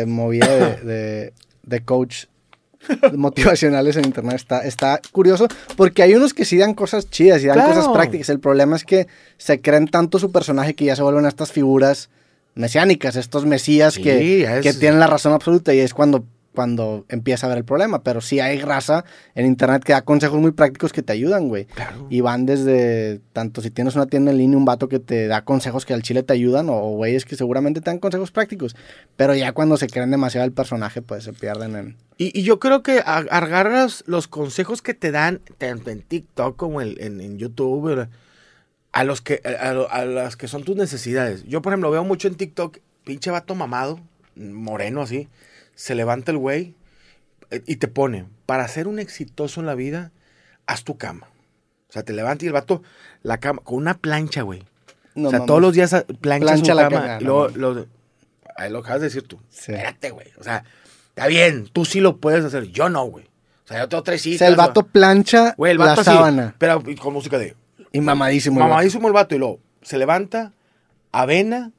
de movida de, de, de coach motivacionales en internet está, está curioso porque hay unos que sí dan cosas chidas y dan Claro. cosas prácticas. El problema es que se creen tanto su personaje que ya se vuelven estas figuras mesiánicas, estos mesías Sí, que, es- que tienen la razón absoluta y es cuando, cuando empieza a ver el problema. Pero sí hay raza en internet que da consejos muy prácticos que te ayudan, güey. Claro. Y van desde, tanto si tienes una tienda en línea, un vato que te da consejos que al chile te ayudan, o güeyes que seguramente te dan consejos prácticos. Pero ya cuando se creen demasiado el personaje, pues se pierden en... Y, y yo creo que agarras los consejos que te dan tanto en TikTok como en, en- en YouTube ¿verdad? a los que a- a las que son tus necesidades. Yo, por ejemplo, veo mucho en TikTok, pinche vato mamado, moreno así, se levanta el güey eh, y te pone, para ser un exitoso en la vida, haz tu cama. O sea, te levantas y el vato, la cama, con una plancha, güey. No o sea, mames. todos los días a- plancha, Plancha su la cama. y luego, lo, ahí lo acabas de decir tú. Sí. Espérate, güey. O sea, está bien, tú sí lo puedes hacer. Yo no, güey. O sea, yo tengo tres O hijas. sea, el vato plancha güey, el la vato así, sábana. Pero con música de Y mamadísimo. el vato. mamadísimo el vato. Y luego se levanta, avena,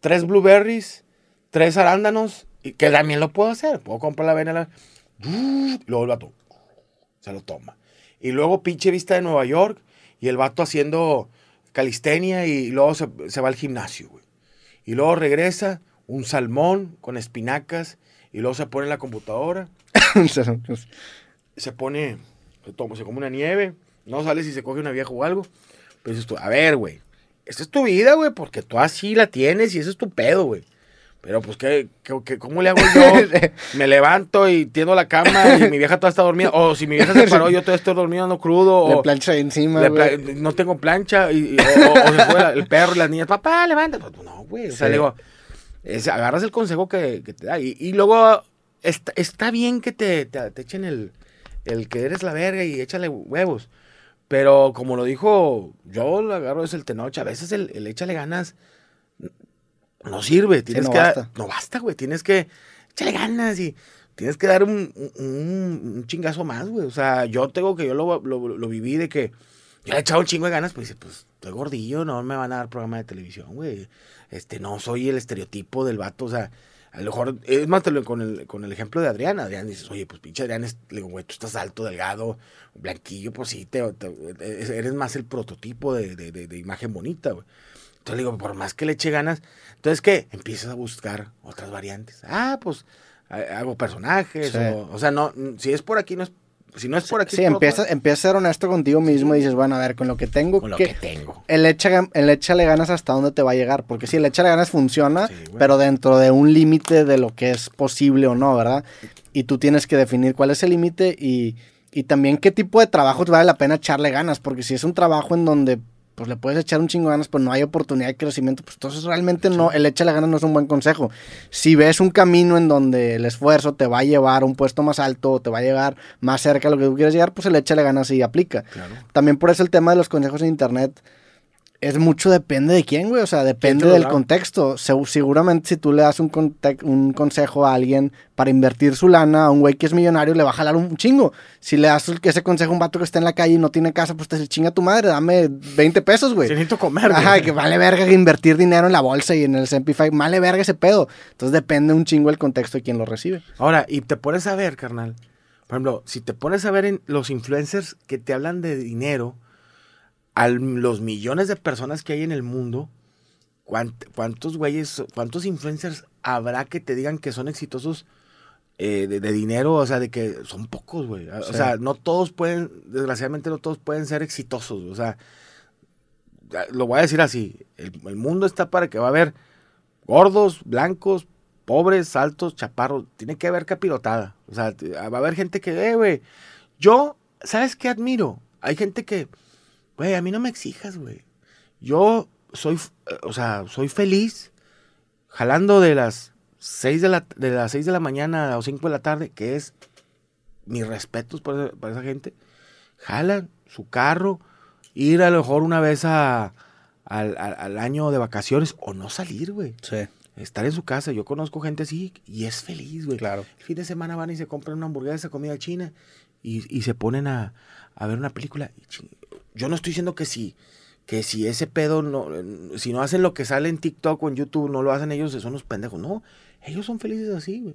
tres blueberries, tres arándanos. Y que también lo puedo hacer. Puedo comprar la avena. la- y luego el vato se lo toma. Y luego pinche vista de Nueva York. Y el vato haciendo calistenia. Y luego se, se va al gimnasio, güey. Y luego regresa un salmón con espinacas. Y luego se pone en la computadora. se pone, se toma, se come una nieve, no sale si se coge una vieja o algo. Pero dices tú, a ver, güey, esta es tu vida, güey, porque tú así la tienes y ese es tu pedo, güey. Pero pues, ¿qué, cómo le hago yo? Me levanto y tiendo la cama y mi vieja toda está dormida. O si mi vieja se paró, yo todavía estoy dormido, no crudo. Le O plancha encima, güey. no tengo plancha. Y, y- o, o- se fue la- el perro y las niñas, papá, levanta. Pues, No, güey. O sea, Sí. le digo, es- agarras el consejo que, que te da. Y, y luego está, está bien que te, te, te echen el, el que eres la verga y échale huevos. Pero como lo dijo, yo lo agarro es el tenoche. A veces el, el échale ganas no sirve. Tienes no que basta. no basta, güey. Tienes que échale ganas y tienes que dar un, un- un chingazo más, güey. O sea, yo tengo que, yo lo, lo, lo viví de que yo le he echado un chingo de ganas, pues dice, pues estoy gordillo, no me van a dar programa de televisión, güey. Este, no soy el estereotipo del vato, o sea, a lo mejor, es más, te lo- con el, con el ejemplo de Adrián, Adrián dices, oye, pues pinche Adrián, es, le digo, güey, tú estás alto, delgado, blanquillo, pues sí, te, te- eres más el prototipo de, de- de- de imagen bonita, güey. Entonces le digo, por más que le eche ganas, entonces, ¿qué? Empiezas a buscar otras variantes. Ah, pues ha- hago personajes, Sí. o, o sea, no, si es por aquí, no es, si no es por aquí, Sí, empieza, empieza a ser honesto contigo mismo y dices, bueno, a ver, con lo que tengo, con lo ¿qué- que tengo. el, echa, el échale ganas hasta dónde te va a llegar. Porque sí, el échale ganas funciona, Sí, pero dentro de un límite de lo que es posible o no, ¿verdad? Y tú tienes que definir cuál es el límite y, y también qué tipo de trabajo te vale la pena echarle ganas. Porque si es un trabajo en donde pues le puedes echar un chingo de ganas, pues no hay oportunidad de crecimiento, pues entonces realmente no, el échale ganas no es un buen consejo. Si ves un camino en donde el esfuerzo te va a llevar a un puesto más alto, o te va a llevar más cerca a lo que tú quieres llegar, pues el échale ganas y aplica. Claro. También por eso el tema de los consejos en internet es mucho depende de quién, güey. O sea, depende del contexto. Se- seguramente si tú le das un, un consejo a alguien para invertir su lana, a un güey que es millonario, le va a jalar un chingo. Si le das ese consejo a un vato que está en la calle y no tiene casa, pues te dice, chinga tu madre, dame 20 pesos, güey. Si necesito comer, güey. Ajá, que vale verga que invertir dinero en la bolsa y en el 500, vale verga ese pedo. Entonces depende un chingo el contexto de quien lo recibe. Ahora, y te pones a ver, carnal. Por ejemplo, si te pones a ver en los influencers que te hablan de dinero, a los millones de personas que hay en el mundo, ¿cuánt- ¿cuántos güeyes, cuántos influencers habrá que te digan que son exitosos eh, de, de dinero? O sea, de que son pocos, güey. O Sí. sea, no todos pueden, desgraciadamente no todos pueden ser exitosos. O sea, lo voy a decir así, el, el mundo está para que va a haber gordos, blancos, pobres, altos, chaparros, tiene que haber capirotada. O sea, t- va a haber gente que, eh, güey, yo, ¿sabes qué admiro? Hay gente que, güey, a mí no me exijas, güey. Yo soy, eh, o sea, soy feliz jalando de las 6 de la, de las 6 de la mañana a 5 de la tarde, que es mis respetos para, esa- para esa gente. Jalan su carro, ir a lo mejor una vez a, al, al- al año de vacaciones o no salir, güey. Sí, Estar en su casa. Yo conozco gente así y es feliz, güey. claro. El fin de semana van y se compran una hamburguesa, comida china y, y se ponen a, a ver una película. Y ching- Yo no estoy diciendo que si, que si ese pedo, no, si no hacen lo que sale en TikTok o en YouTube, no lo hacen ellos, son unos pendejos. No, Ellos son felices así, güey.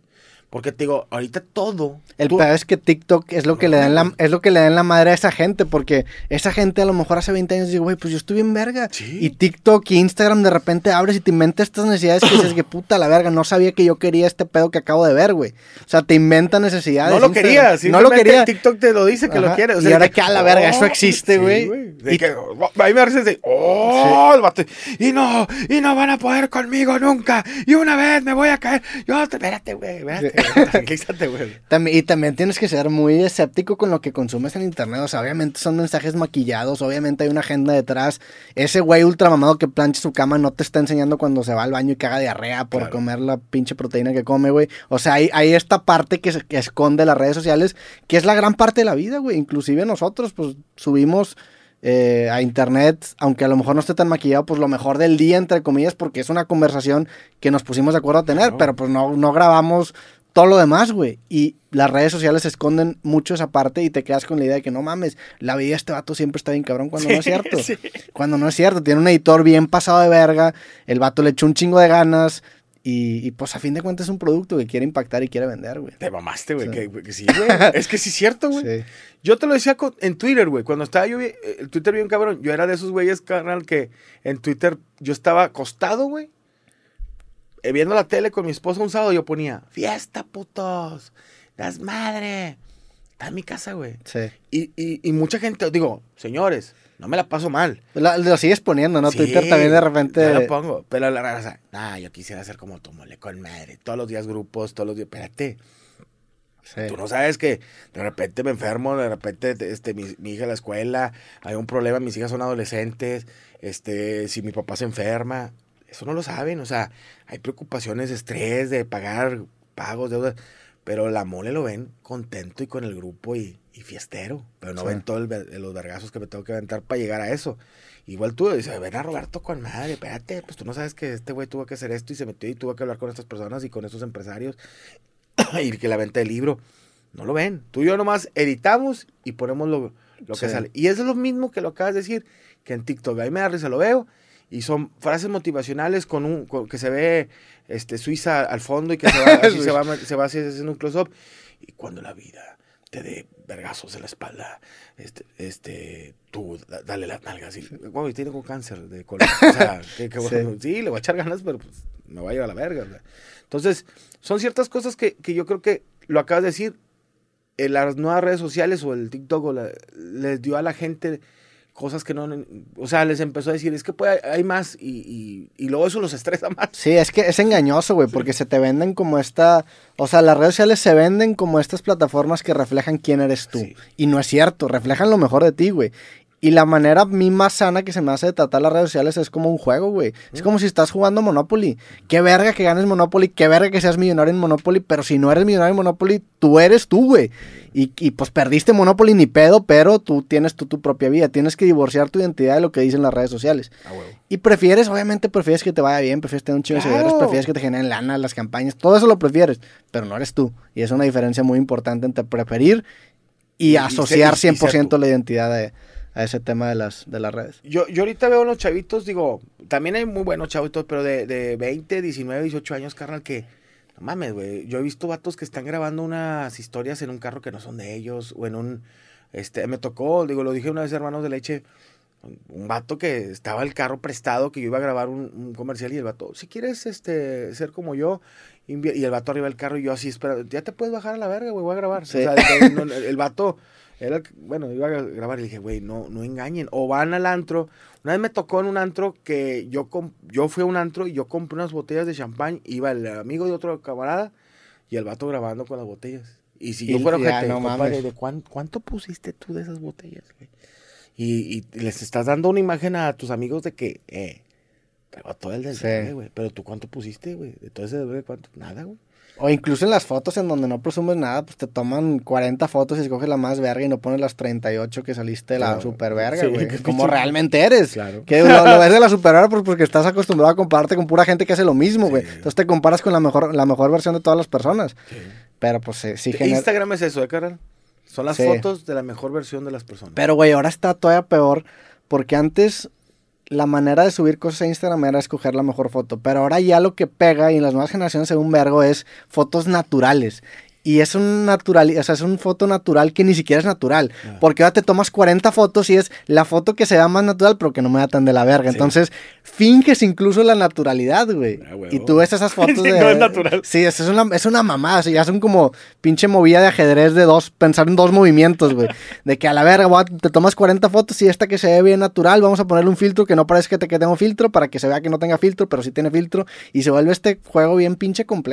Porque te digo, ahorita todo. El tú- peor es que TikTok es lo que le dan la, es lo que le dan la madre a esa gente, porque esa gente a lo mejor hace 20 años dice, güey, pues yo estuve en verga. Sí. Y TikTok y Instagram de repente abres y te inventas estas necesidades que dices que puta la verga, no sabía que yo quería este pedo que acabo de ver, güey. O sea, te inventa necesidades. No lo Instagram. quería, no lo quería. TikTok te lo dice que lo quiere. o Y sea, ahora de que a la verga, eso existe, sí, güey. Y- que, oh, a mí me parece de, oh, el vato, y no, y no van a poder conmigo nunca, y una vez me voy a caer, yo, te- espérate, güey, espérate, tranquilízate, güey. También- y también tienes que ser muy escéptico con lo que consumes en internet. O sea, obviamente son mensajes maquillados, obviamente hay una agenda detrás. Ese güey ultramamado que plancha su cama no te está enseñando cuando se va al baño y caga diarrea por Claro. comer la pinche proteína que come, güey. O sea, hay, hay esta parte que, se- que esconde las redes sociales, que es la gran parte de la vida, güey. Inclusive nosotros, pues, subimos eh, a internet, aunque a lo mejor no esté tan maquillado, pues lo mejor del día, entre comillas, porque es una conversación que nos pusimos de acuerdo a tener, pero pues no, no grabamos todo lo demás, güey. Y las redes sociales esconden mucho esa parte y te quedas con la idea de que no mames, la vida de este vato siempre está bien cabrón cuando no es cierto. Sí. Cuando no es cierto. Tiene un editor bien pasado de verga, el vato le echó un chingo de ganas y, y, pues a fin de cuentas es un producto que quiere impactar y quiere vender, güey. Te mamaste, güey, Sí. que, que sí, güey, es que sí es cierto, güey. Yo te lo decía con- en Twitter, güey. Cuando estaba yo, bien- el Twitter bien cabrón, yo era de esos güeyes, carnal, que en Twitter yo estaba acostado, güey. Eh, viendo la tele con mi esposa un sábado, yo ponía, fiesta, putos, das madre. Está en mi casa, güey. Sí. Y, y, y mucha gente, digo, señores, no me la paso mal. La- lo sigues poniendo, ¿no? Sí, Twitter también de repente. Yo lo pongo, pero la raza, nah, yo quisiera ser como tu mole con madre. Todos los días grupos, todos los días, espérate. Sí. Tú no sabes que de repente me enfermo, de repente este, mi, mi hija a la escuela, hay un problema, mis hijas son adolescentes, este, si mi papá se enferma, eso no lo saben, o sea, hay preocupaciones, estrés de pagar pagos, deudas, pero la mole lo ven contento y con el grupo y, y fiestero, pero no Sí. ven todos los vergazos que me tengo que aventar para llegar a eso. Igual tú dices, ven a Roberto con madre, espérate, pues tú no sabes que este güey tuvo que hacer esto y se metió y tuvo que hablar con estas personas y con estos empresarios y que la venta del libro. No lo ven. Tú y yo nomás editamos y ponemos lo, lo que sale. Y eso es lo mismo que lo acabas de decir, que en TikTok. A mí me da risa, lo veo. Y son frases motivacionales con un con- que se ve este, Suiza al fondo y que se va, así se va, se va así haciendo un close-up. Y cuando la vida te dé vergazos en la espalda, este, este, tú da- dale las nalgas. Y, güey, tiene con cáncer de colon. O sea, que, bueno, sí, le voy a echar ganas, pero pues me va a llevar a la verga. Entonces, son ciertas cosas que, que yo creo que lo acabas de decir. En las nuevas redes sociales o el TikTok o la- les dio a la gente cosas que no. O sea, les empezó a decir, es que puede, hay más y, y, y luego eso los estresa más. Sí, es que es engañoso, güey, porque se te venden como esta, o sea, las redes sociales se venden como estas plataformas que reflejan quién eres tú. Sí. Y no es cierto, reflejan lo mejor de ti, güey. Y la manera a mí más sana que se me hace de tratar las redes sociales es como un juego, güey. Es como si estás jugando Monopoly. Qué verga que ganes Monopoly, qué verga que seas millonario en Monopoly, pero si no eres millonario en Monopoly, tú eres tú, güey. Y, y, pues perdiste Monopoly ni pedo, pero tú tienes tú tu propia vida. Tienes que divorciar tu identidad de lo que dicen las redes sociales. Y prefieres, obviamente, prefieres que te vaya bien, prefieres tener un chingo de Claro. seguidores, prefieres que te generen lana, las campañas, todo eso lo prefieres, pero no eres tú. Y es una diferencia muy importante entre preferir y, Y- asociar y- y ser 100% tú. la identidad de- a ese tema de las, de las redes. Yo, yo ahorita veo unos chavitos, digo, también hay muy buenos chavitos, pero de, de 20, 19, 18 años, carnal, que, no mames, güey, yo he visto vatos que están grabando unas historias en un carro que no son de ellos, o en un, este, me tocó, digo, lo dije una vez, hermanos de leche, un vato que estaba el carro prestado, que yo iba a grabar un, un comercial, y el vato, si quieres, este, ser como yo, y el vato arriba del carro, y yo así, espera, ya te puedes bajar a la verga, güey, voy a grabar. Sí. O sea, el, el vato... Era, el bueno, iba a grabar y dije, güey, no, no engañen. O van al antro. Una vez me tocó en un antro que yo, yo fui a un antro y yo compré unas botellas de champán. Iba el amigo de otro camarada y el vato grabando con las botellas. Y si yo Y- fuera ojete, no compadre. ¿de cuán- cuánto pusiste tú de esas botellas, güey? Y, y les estás dando una imagen a tus amigos de que, eh, traigo todo el del Sí. güey. Pero tú, ¿cuánto pusiste, güey? De todo ese bebé, ¿cuánto? Nada, güey. O incluso en las fotos en donde no presumes nada, pues te toman 40 fotos y escoges la más verga y no pones las 38 que saliste de la Claro. super verga, Sí, güey. Como realmente eres. Claro. Que lo, lo ves de la super verga pues porque estás acostumbrado a compararte con pura gente que hace lo mismo, güey. Sí. Entonces te comparas con la mejor, la mejor versión de todas las personas. Pero pues sí, sí genera- Instagram es eso, ¿eh, carnal? Son las Sí. fotos de la mejor versión de las personas. Pero, güey, ahora está todavía peor porque antes la manera de subir cosas a Instagram era escoger la mejor foto. Pero ahora ya lo que pega y en las nuevas generaciones, según Vergo, es fotos naturales. Y es un natural, o sea, es un foto natural que ni siquiera es natural. Ah. Porque ahora te tomas 40 fotos y es la foto que se vea más natural, pero que no me da tan de la verga. Sí. Entonces, finges incluso la naturalidad, güey. Ah, y tú ves esas fotos Sí, de. no es natural. Sí, es, es una, es una mamada. o sea, ya son como pinche movida de ajedrez de dos, pensar en dos movimientos, güey. De que a la verga, te tomas 40 fotos y esta que se ve bien natural, vamos a ponerle un filtro que no parezca que, te- que tengo filtro para que se vea que no tenga filtro, pero sí tiene filtro. Y se vuelve este juego bien pinche complejo.